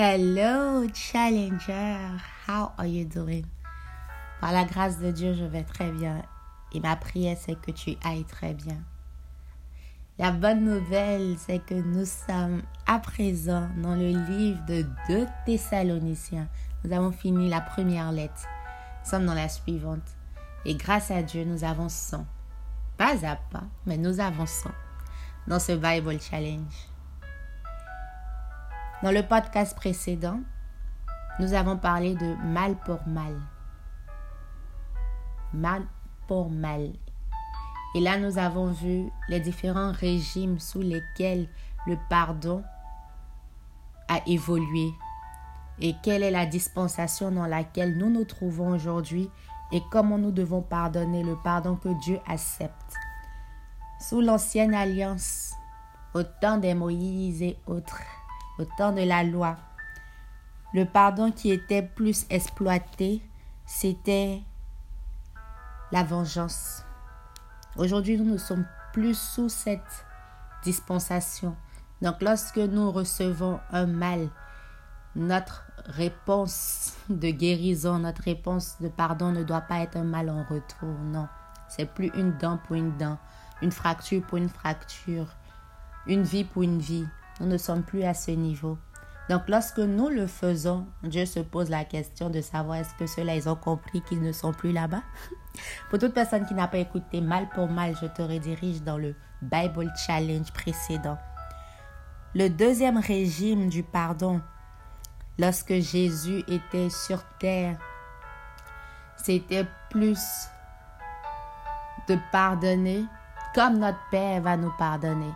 Hello, Challenger. How are you doing? Par la grâce de Dieu, je vais très bien. Et ma prière, c'est que tu ailles très bien. La bonne nouvelle, c'est que nous sommes à présent dans le livre de 2 Thessaloniciens. Nous avons fini la première lettre. Nous sommes dans la suivante. Et grâce à Dieu, nous avançons. Pas à pas, mais nous avançons dans ce Bible Challenge. Dans le podcast précédent, nous avons parlé de mal pour mal. Mal pour mal. Et là, nous avons vu les différents régimes sous lesquels le pardon a évolué et quelle est la dispensation dans laquelle nous nous trouvons aujourd'hui et comment nous devons pardonner le pardon que Dieu accepte. Sous l'ancienne alliance, au temps des Moïse et autres, au temps de la loi. Le pardon qui était plus exploité, c'était la vengeance. Aujourd'hui, nous ne sommes plus sous cette dispensation. Donc lorsque nous recevons un mal, notre réponse de guérison, notre réponse de pardon ne doit pas être un mal en retour. Non, c'est plus une dent pour une dent, une fracture pour une fracture, une vie pour une vie. Nous ne sommes plus à ce niveau. Donc lorsque nous le faisons, Dieu se pose la question de savoir est-ce que ceux-là, ils ont compris qu'ils ne sont plus là-bas. pour toute personne qui n'a pas écouté mal pour mal, je te redirige dans le Bible Challenge précédent. Le deuxième régime du pardon, lorsque Jésus était sur terre, c'était plus de pardonner comme notre Père va nous pardonner.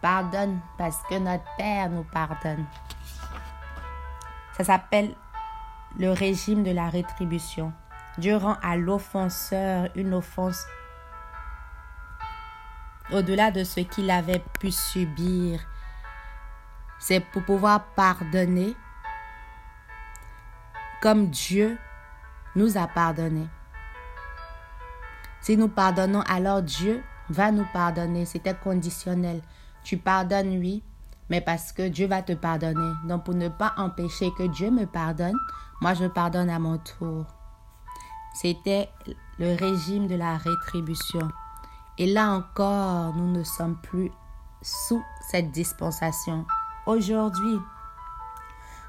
Pardonne parce que notre Père nous pardonne. Ça s'appelle le régime de la rétribution. Dieu rend à l'offenseur une offense au-delà de ce qu'il avait pu subir. C'est pour pouvoir pardonner comme Dieu nous a pardonné. Si nous pardonnons, alors Dieu va nous pardonner. C'était conditionnel. Tu pardonnes, oui, mais parce que Dieu va te pardonner. Donc pour ne pas empêcher que Dieu me pardonne, moi je pardonne à mon tour. C'était le régime de la rétribution. Et là encore, nous ne sommes plus sous cette dispensation. Aujourd'hui,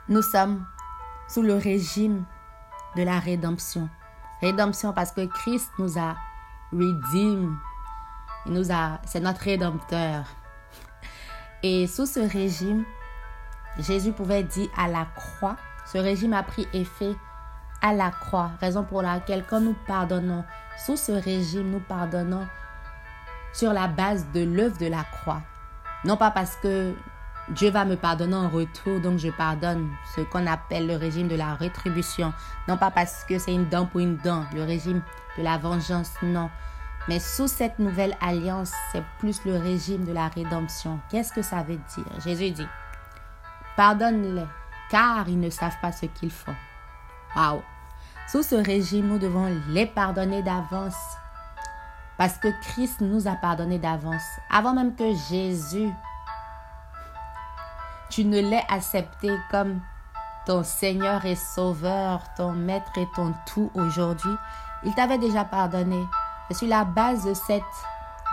nous sommes sous le régime de la rédemption. Rédemption parce que Christ nous a redeemed. Il nous a, c'est notre rédempteur. Et sous ce régime, Jésus pouvait dire à la croix, ce régime a pris effet à la croix, raison pour laquelle quand nous pardonnons, sous ce régime, nous pardonnons sur la base de l'œuvre de la croix. Non pas parce que Dieu va me pardonner en retour, donc je pardonne ce qu'on appelle le régime de la rétribution. Non pas parce que c'est une dent pour une dent, le régime de la vengeance, non. Mais sous cette nouvelle alliance, c'est plus le régime de la rédemption. Qu'est-ce que ça veut dire? Jésus dit, pardonne-les, car ils ne savent pas ce qu'ils font. Waouh Sous ce régime, nous devons les pardonner d'avance. Parce que Christ nous a pardonné d'avance. Avant même que Jésus, tu ne l'aies accepté comme ton Seigneur et Sauveur, ton Maître et ton tout aujourd'hui, il t'avait déjà pardonné. C'est sur la base de cette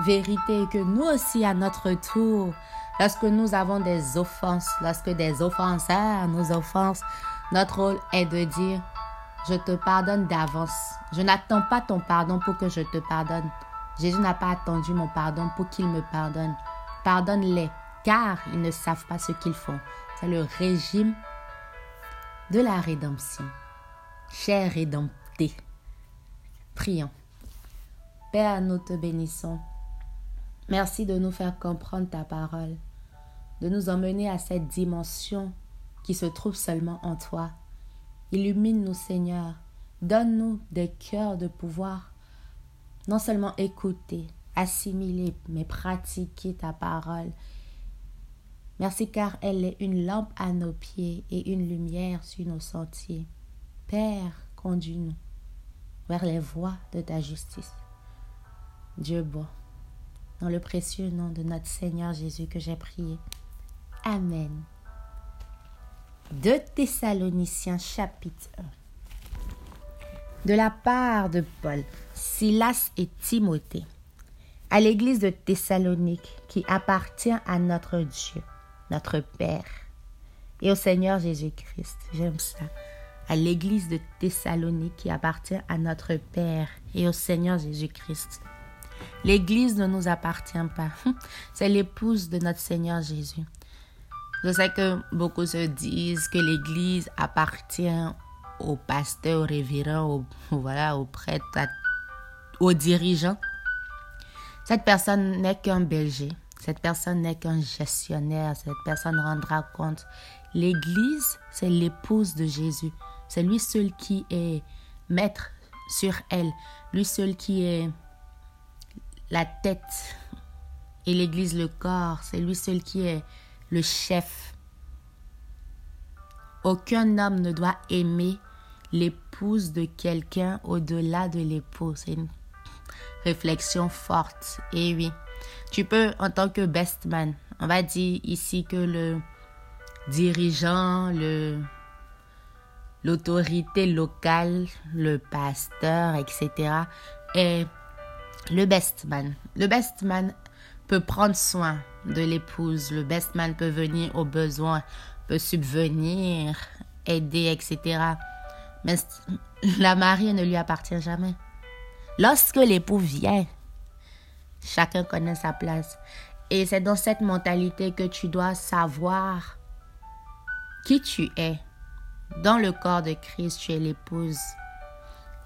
vérité que nous aussi, à notre tour, lorsque nous avons des offenses, lorsque des offenseurs nous offensent, notre rôle est de dire, je te pardonne d'avance. Je n'attends pas ton pardon pour que je te pardonne. Jésus n'a pas attendu mon pardon pour qu'il me pardonne. Pardonne-les, car ils ne savent pas ce qu'ils font. C'est le régime de la rédemption. Cher rédempté, prions. Père, nous te bénissons. Merci de nous faire comprendre ta parole, de nous emmener à cette dimension qui se trouve seulement en toi. Illumine-nous, Seigneur. Donne-nous des cœurs de pouvoir non seulement écouter, assimiler, mais pratiquer ta parole. Merci car elle est une lampe à nos pieds et une lumière sur nos sentiers. Père, conduis-nous vers les voies de ta justice. Dieu bon. Dans le précieux nom de notre Seigneur Jésus que j'ai prié. Amen. De Thessaloniciens chapitre 1. De la part de Paul, Silas et Timothée, à l'église de Thessalonique qui appartient à notre Dieu, notre Père, et au Seigneur Jésus-Christ. J'aime ça. À l'église de Thessalonique qui appartient à notre Père et au Seigneur Jésus-Christ. L'église ne nous appartient pas. C'est l'épouse de notre Seigneur Jésus. Je sais que beaucoup se disent que l'Église appartient aux pasteurs, aux révérends, aux, voilà, aux prêtres, aux dirigeants. Cette personne n'est qu'un berger. Cette personne n'est qu'un gestionnaire. Cette personne rendra compte. L'Église, c'est l'épouse de Jésus. C'est lui seul qui est maître sur elle. Lui seul qui est la tête. Et l'Église, le corps. C'est lui seul qui est le chef. Aucun homme ne doit aimer l'épouse de quelqu'un au-delà de l'épouse. C'est une réflexion forte. Et oui, tu peux, en tant que best man, on va dire ici que le dirigeant, le l'autorité locale, le pasteur, etc., est le best man. Le best man peut prendre soin de l'épouse. Le best man peut venir aux besoins, peut subvenir, aider, etc. Mais la mariée ne lui appartient jamais. Lorsque l'époux vient, chacun connaît sa place. Et c'est dans cette mentalité que tu dois savoir qui tu es. Dans le corps de Christ, tu es l'épouse.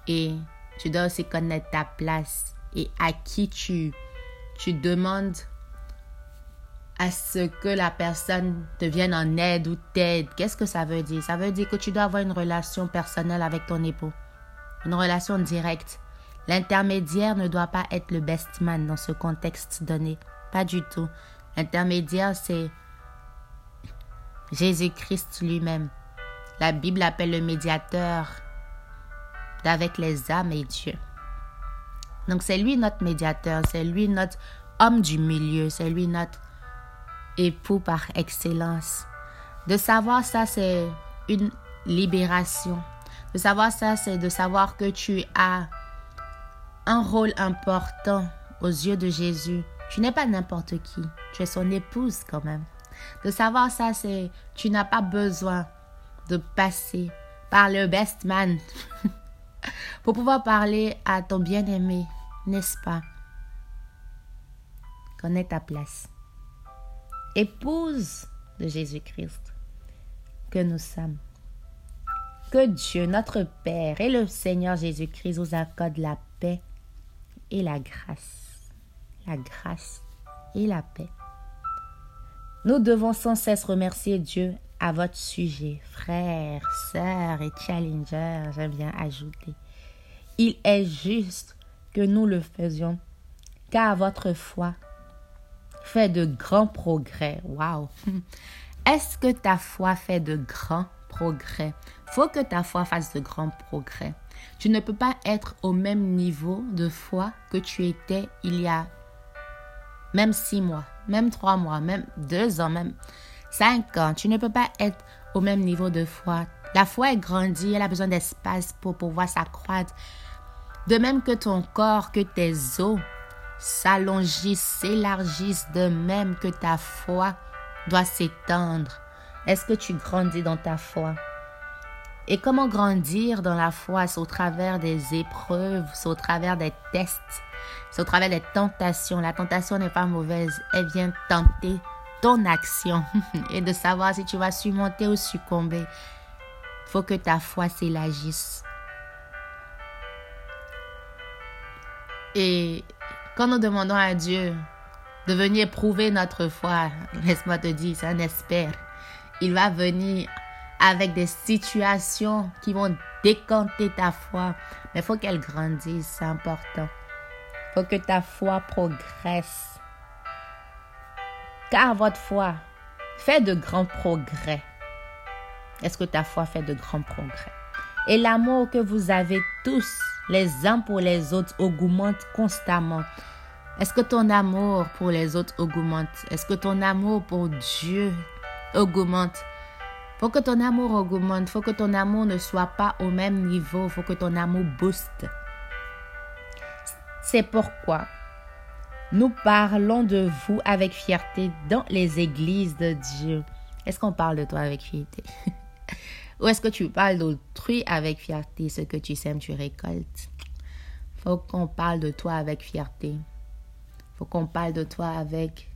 Et tu dois aussi connaître ta place et à qui tu, tu demandes à ce que la personne te vienne en aide ou t'aide. Qu'est-ce que ça veut dire? Ça veut dire que tu dois avoir une relation personnelle avec ton époux, une relation directe. L'intermédiaire ne doit pas être le best man dans ce contexte donné. Pas du tout. L'intermédiaire, c'est Jésus-Christ lui-même. La Bible appelle le médiateur d'avec les âmes et Dieu. Donc c'est lui notre médiateur, c'est lui notre homme du milieu, c'est lui notre époux par excellence. De savoir ça, c'est une libération. De savoir ça, c'est de savoir que tu as un rôle important aux yeux de Jésus. Tu n'es pas n'importe qui. Tu es son épouse quand même. De savoir ça, c'est tu n'as pas besoin de passer par le best man pour pouvoir parler à ton bien-aimé, n'est-ce pas? Connais ta place épouse de Jésus-Christ que nous sommes. Que Dieu, notre Père et le Seigneur Jésus-Christ vous accordent la paix et la grâce. La grâce et la paix. Nous devons sans cesse remercier Dieu à votre sujet, frères, sœurs et challengers, j'aime bien ajouter. Il est juste que nous le faisions, car votre foi fait de grands progrès. Waouh! Est-ce que ta foi fait de grands progrès? Faut que ta foi fasse de grands progrès. Tu ne peux pas être au même niveau de foi que tu étais il y a même six mois, même trois mois, même deux ans, même cinq ans. Tu ne peux pas être au même niveau de foi. La foi est grandie, elle a besoin d'espace pour pouvoir s'accroître. De même que ton corps, que tes os, s'allongissent, s'élargissent de même que ta foi doit s'étendre. Est-ce que tu grandis dans ta foi? Et comment grandir dans la foi? C'est au travers des épreuves, c'est au travers des tests, c'est au travers des tentations. La tentation n'est pas mauvaise, elle vient tenter ton action et de savoir si tu vas surmonter ou succomber. Faut que ta foi s'élargisse. Et quand nous demandons à Dieu de venir prouver notre foi, laisse-moi te dire, c'est un espère. Il va venir avec des situations qui vont décanter ta foi. Mais il faut qu'elle grandisse, c'est important. Il faut que ta foi progresse. Car votre foi fait de grands progrès. Est-ce que ta foi fait de grands progrès? Et l'amour que vous avez tous les uns pour les autres augmente constamment. Est-ce que ton amour pour les autres augmente? Est-ce que ton amour pour Dieu augmente? Faut que ton amour augmente, faut que ton amour ne soit pas au même niveau, faut que ton amour booste. C'est pourquoi nous parlons de vous avec fierté dans les églises de Dieu. Est-ce qu'on parle de toi avec fierté? Ou est-ce que tu parles d'autrui avec fierté? Ce que tu sèmes, tu récoltes? Faut qu'on parle de toi avec fierté. Faut qu'on parle de toi avec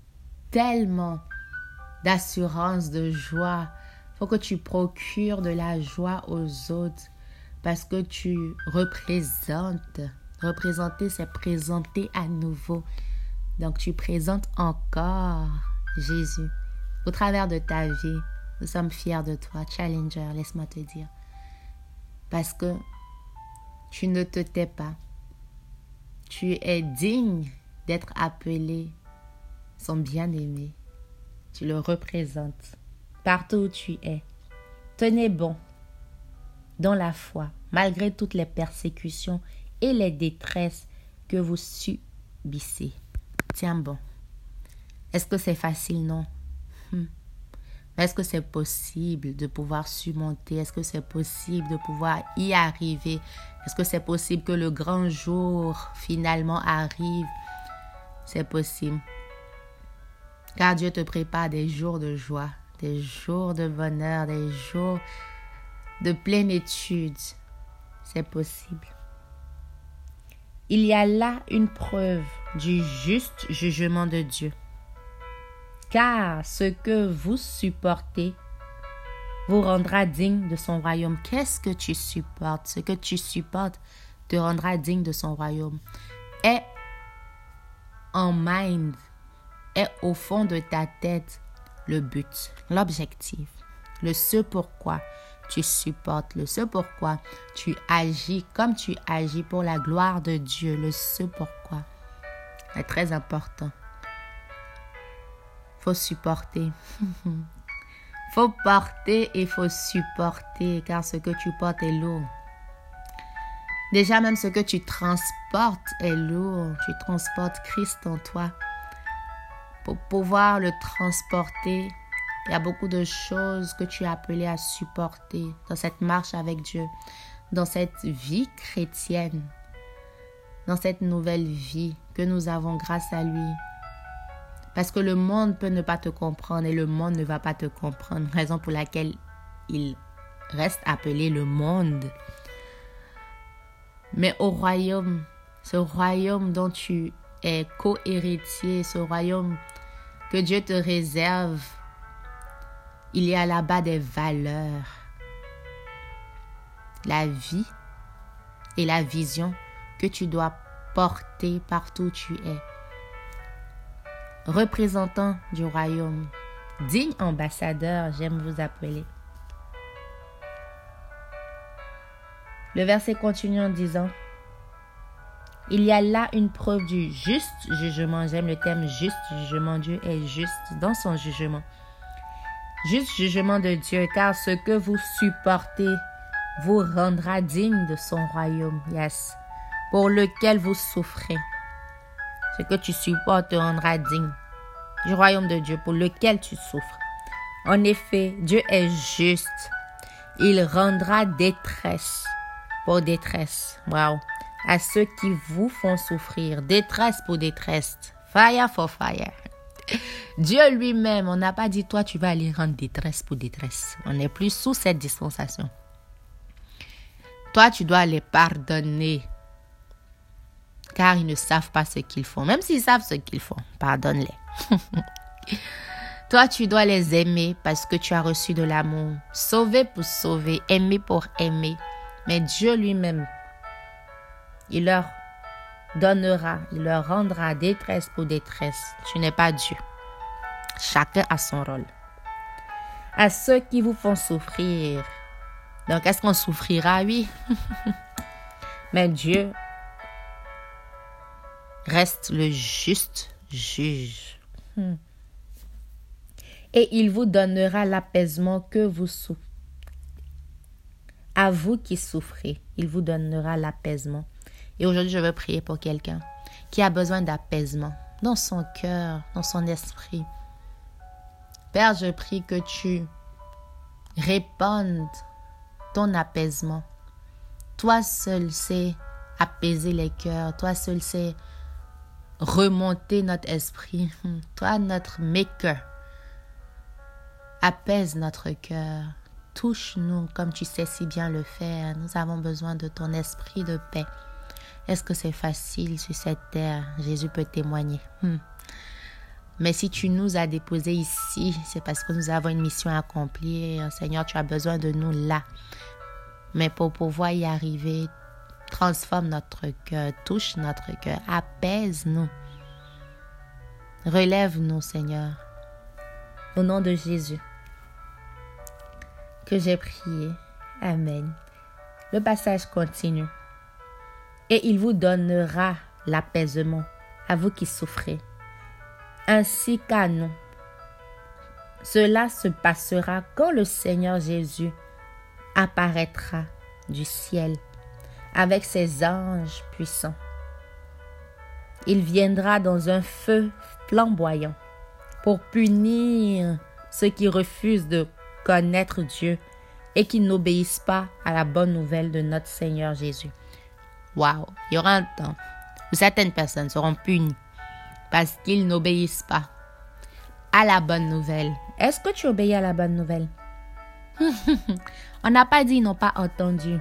tellement d'assurance, de joie, faut que tu procures de la joie aux autres parce que tu représentes. Représenter, c'est présenter à nouveau. Donc tu présentes encore Jésus au travers de ta vie. Nous sommes fiers de toi, Challenger, laisse-moi te dire. Parce que tu ne te tais pas. Tu es digne d'être appelé son bien-aimé. Tu le représentes partout où tu es. Tenez bon dans la foi, malgré toutes les persécutions et les détresses que vous subissez. Tiens bon. Est-ce que c'est facile? Non. Hmm. Est-ce que c'est possible de pouvoir surmonter? Est-ce que c'est possible de pouvoir y arriver? Est-ce que c'est possible que le grand jour finalement arrive? C'est possible. Car Dieu te prépare des jours de joie, des jours de bonheur, des jours de plénitude. C'est possible. Il y a là une preuve du juste jugement de Dieu. Car ce que vous supportez vous rendra digne de son royaume. Qu'est-ce que tu supportes? Ce que tu supportes te rendra digne de son royaume. Et en mind, est au fond de ta tête le but, l'objectif, le ce pourquoi tu supportes, le ce pourquoi tu agis comme tu agis pour la gloire de Dieu, le ce pourquoi. C'est très important. Faut supporter. faut porter et faut supporter car ce que tu portes est lourd. Déjà même ce que tu transportes est lourd. Tu transportes Christ en toi pour pouvoir le transporter. Il y a beaucoup de choses que tu es appelé à supporter dans cette marche avec Dieu, dans cette vie chrétienne, dans cette nouvelle vie que nous avons grâce à lui. Parce que le monde peut ne pas te comprendre et le monde ne va pas te comprendre, raison pour laquelle il reste appelé le monde. Mais au royaume, ce royaume dont tu es co-héritier, ce royaume que Dieu te réserve, il y a là-bas des valeurs. La vie et la vision que tu dois porter partout où tu es. Représentant du royaume, digne ambassadeur, j'aime vous appeler. Le verset continue en disant, il y a là une preuve du juste jugement. J'aime le terme juste jugement. Dieu est juste dans son jugement. Juste jugement de Dieu, car ce que vous supportez vous rendra digne de son royaume. Yes. Pour lequel vous souffrez. Ce que tu supportes te rendra digne du royaume de Dieu pour lequel tu souffres. En effet, Dieu est juste. Il rendra détresse pour détresse. Wow à ceux qui vous font souffrir. Détresse pour détresse. Fire for fire. Dieu lui-même, on n'a pas dit toi tu vas aller rendre détresse pour détresse. On n'est plus sous cette dispensation. Toi tu dois les pardonner. Car ils ne savent pas ce qu'ils font. Même s'ils savent ce qu'ils font, pardonne-les. Toi, tu dois les aimer parce que tu as reçu de l'amour. Sauver pour sauver, aimer pour aimer. Mais Dieu lui-même il leur donnera, il leur rendra détresse pour détresse. Tu n'es pas Dieu. Chacun a son rôle. À ceux qui vous font souffrir. Donc, est-ce qu'on souffrira? Oui. Mais Dieu reste le juste juge. Hmm. Et il vous donnera l'apaisement que vous souffrez. À vous qui souffrez, il vous donnera l'apaisement. Et aujourd'hui, je veux prier pour quelqu'un qui a besoin d'apaisement dans son cœur, dans son esprit. Père, je prie que tu répandre ton apaisement. Toi seul sais apaiser les cœurs. Toi seul sais remonter notre esprit. Toi, notre maker. Apaise notre cœur. Touche-nous comme tu sais si bien le faire. Nous avons besoin de ton esprit de paix. Est-ce que c'est facile sur cette terre? Jésus peut témoigner. Hmm. Mais si tu nous as déposés ici, c'est parce que nous avons une mission à accomplir. Seigneur, tu as besoin de nous là. Mais pour pouvoir y arriver, transforme notre cœur, touche notre cœur, apaise-nous. Relève-nous, Seigneur. Au nom de Jésus que j'ai prié. Amen. Le passage continue. Et il vous donnera l'apaisement à vous qui souffrez, ainsi qu'à nous. Cela se passera quand le Seigneur Jésus apparaîtra du ciel avec ses anges puissants. Il viendra dans un feu flamboyant pour punir ceux qui refusent de connaître Dieu et qui n'obéissent pas à la bonne nouvelle de notre Seigneur Jésus. Waouh, il y aura un temps où certaines personnes seront punies parce qu'ils n'obéissent pas à la bonne nouvelle. Est-ce que tu obéis à la bonne nouvelle? On n'a pas dit ils n'ont pas entendu.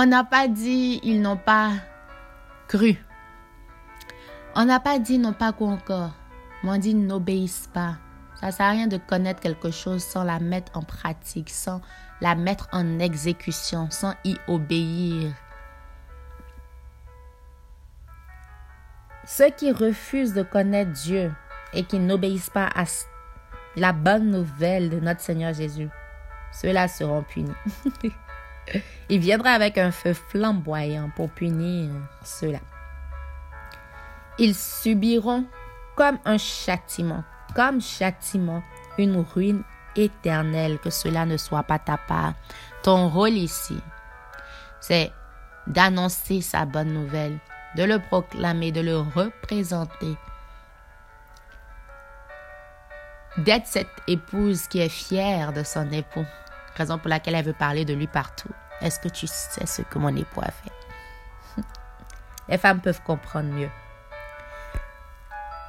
On n'a pas dit ils n'ont pas cru. On n'a pas dit n'ont pas quoi encore. On dit n'obéissent pas. Ça sert à rien de connaître quelque chose sans la mettre en pratique, sans la mettre en exécution, sans y obéir. Ceux qui refusent de connaître Dieu et qui n'obéissent pas à la bonne nouvelle de notre Seigneur Jésus, ceux-là seront punis. Il viendra avec un feu flamboyant pour punir ceux-là. Ils subiront comme un châtiment comme châtiment une ruine éternelle, que cela ne soit pas ta part. Ton rôle ici, c'est d'annoncer sa bonne nouvelle, de le proclamer, de le représenter, d'être cette épouse qui est fière de son époux, raison pour laquelle elle veut parler de lui partout. Est-ce que tu sais ce que mon époux a fait? Les femmes peuvent comprendre mieux.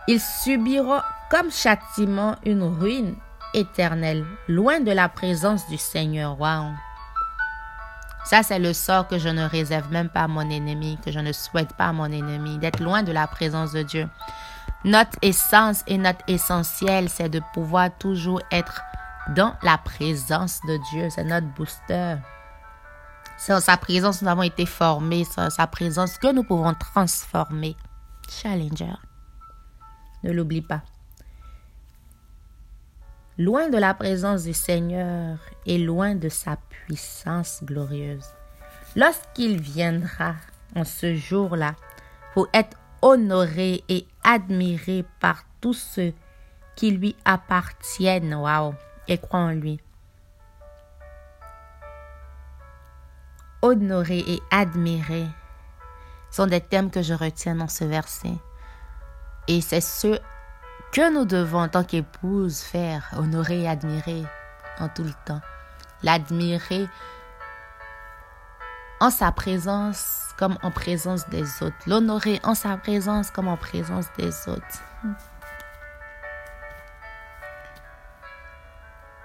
Ils subiront comme châtiment une ruine éternelle, loin de la présence du Seigneur. Wow. Ça, c'est le sort que je ne réserve même pas à mon ennemi, que je ne souhaite pas à mon ennemi, d'être loin de la présence de Dieu. Notre essence et notre essentiel, c'est de pouvoir toujours être dans la présence de Dieu. C'est notre booster. C'est en sa présence nous avons été formés, c'est en sa présence que nous pouvons transformer. Challenger. Ne l'oublie pas loin de la présence du Seigneur et loin de sa puissance glorieuse. Lorsqu'il viendra en ce jour-là pour être honoré et admiré par tous ceux qui lui appartiennent, waouh, et croient en lui. Honoré et admiré sont des thèmes que je retiens dans ce verset. Et c'est ce que nous devons en tant qu'épouse faire, honorer et admirer en tout le temps. L'admirer en sa présence comme en présence des autres. L'honorer en sa présence comme en présence des autres.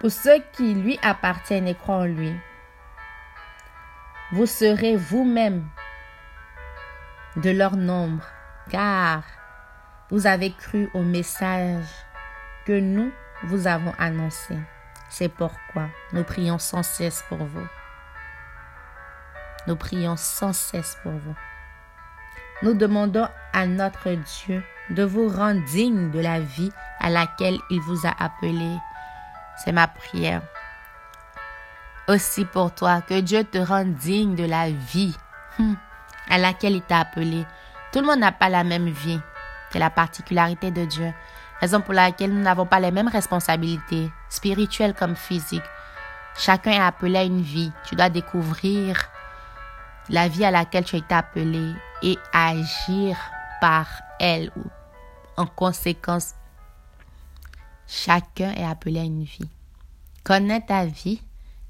Pour ceux qui lui appartiennent et croient en lui, vous serez vous-même de leur nombre, car vous avez cru au message que nous vous avons annoncé. C'est pourquoi nous prions sans cesse pour vous. Nous prions sans cesse pour vous. Nous demandons à notre Dieu de vous rendre digne de la vie à laquelle il vous a appelé. C'est ma prière. Aussi pour toi, que Dieu te rende digne de la vie hmm, à laquelle il t'a appelé. Tout le monde n'a pas la même vie. C'est la particularité de Dieu, raison pour laquelle nous n'avons pas les mêmes responsabilités, spirituelles comme physiques. Chacun est appelé à une vie. Tu dois découvrir la vie à laquelle tu as été appelé et agir par elle ou en conséquence. Chacun est appelé à une vie. connais ta vie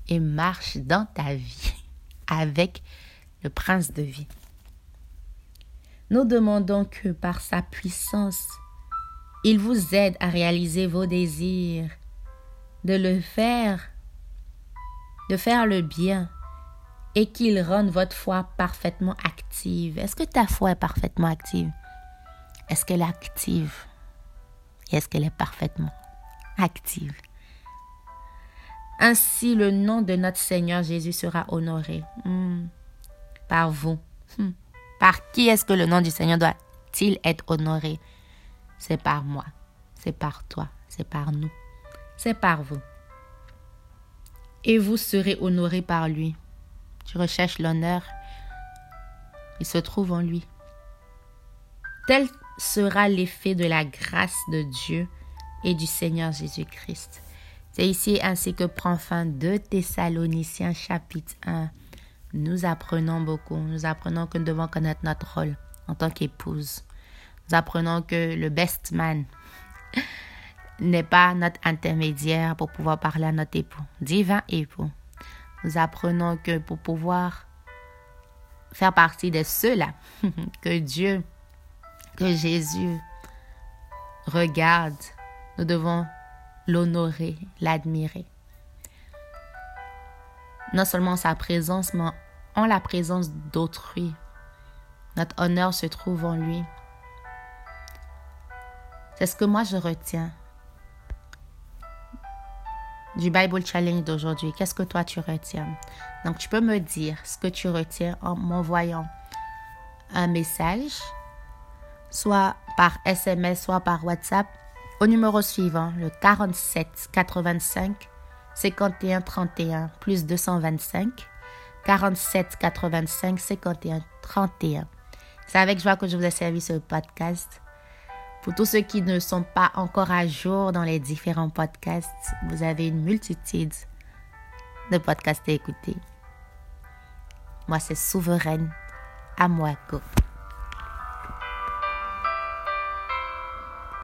et marche dans ta vie avec le prince de vie. Nous demandons que par sa puissance, il vous aide à réaliser vos désirs, de le faire, de faire le bien et qu'il rende votre foi parfaitement active. Est-ce que ta foi est parfaitement active? Est-ce qu'elle est active? Est-ce qu'elle est parfaitement active? Ainsi, le nom de notre Seigneur Jésus sera honoré hmm. par vous. Hmm. Par qui est-ce que le nom du Seigneur doit-il être honoré? C'est par moi, c'est par toi, c'est par nous, c'est par vous. Et vous serez honoré par lui. Tu recherches l'honneur, il se trouve en lui. Tel sera l'effet de la grâce de Dieu et du Seigneur Jésus-Christ. C'est ici ainsi que prend fin 2 Thessaloniciens chapitre 1. Nous apprenons beaucoup. Nous apprenons que nous devons connaître notre rôle en tant qu'épouse. Nous apprenons que le best man n'est pas notre intermédiaire pour pouvoir parler à notre époux, divin époux. Nous apprenons que pour pouvoir faire partie de ceux-là que Dieu que Jésus regarde, nous devons l'honorer, l'admirer. Non seulement sa présence, mais en la présence d'autrui. Notre honneur se trouve en lui. C'est ce que moi je retiens du Bible Challenge d'aujourd'hui. Qu'est-ce que toi tu retiens? Donc tu peux me dire ce que tu retiens en m'envoyant un message soit par SMS, soit par WhatsApp, au numéro suivant, le 47 85 51 31 plus 225 47 85 51 31. C'est avec joie que je vous ai servi ce podcast. Pour tous ceux qui ne sont pas encore à jour dans les différents podcasts, vous avez une multitude de podcasts à écouter. Moi, c'est Souveraine à.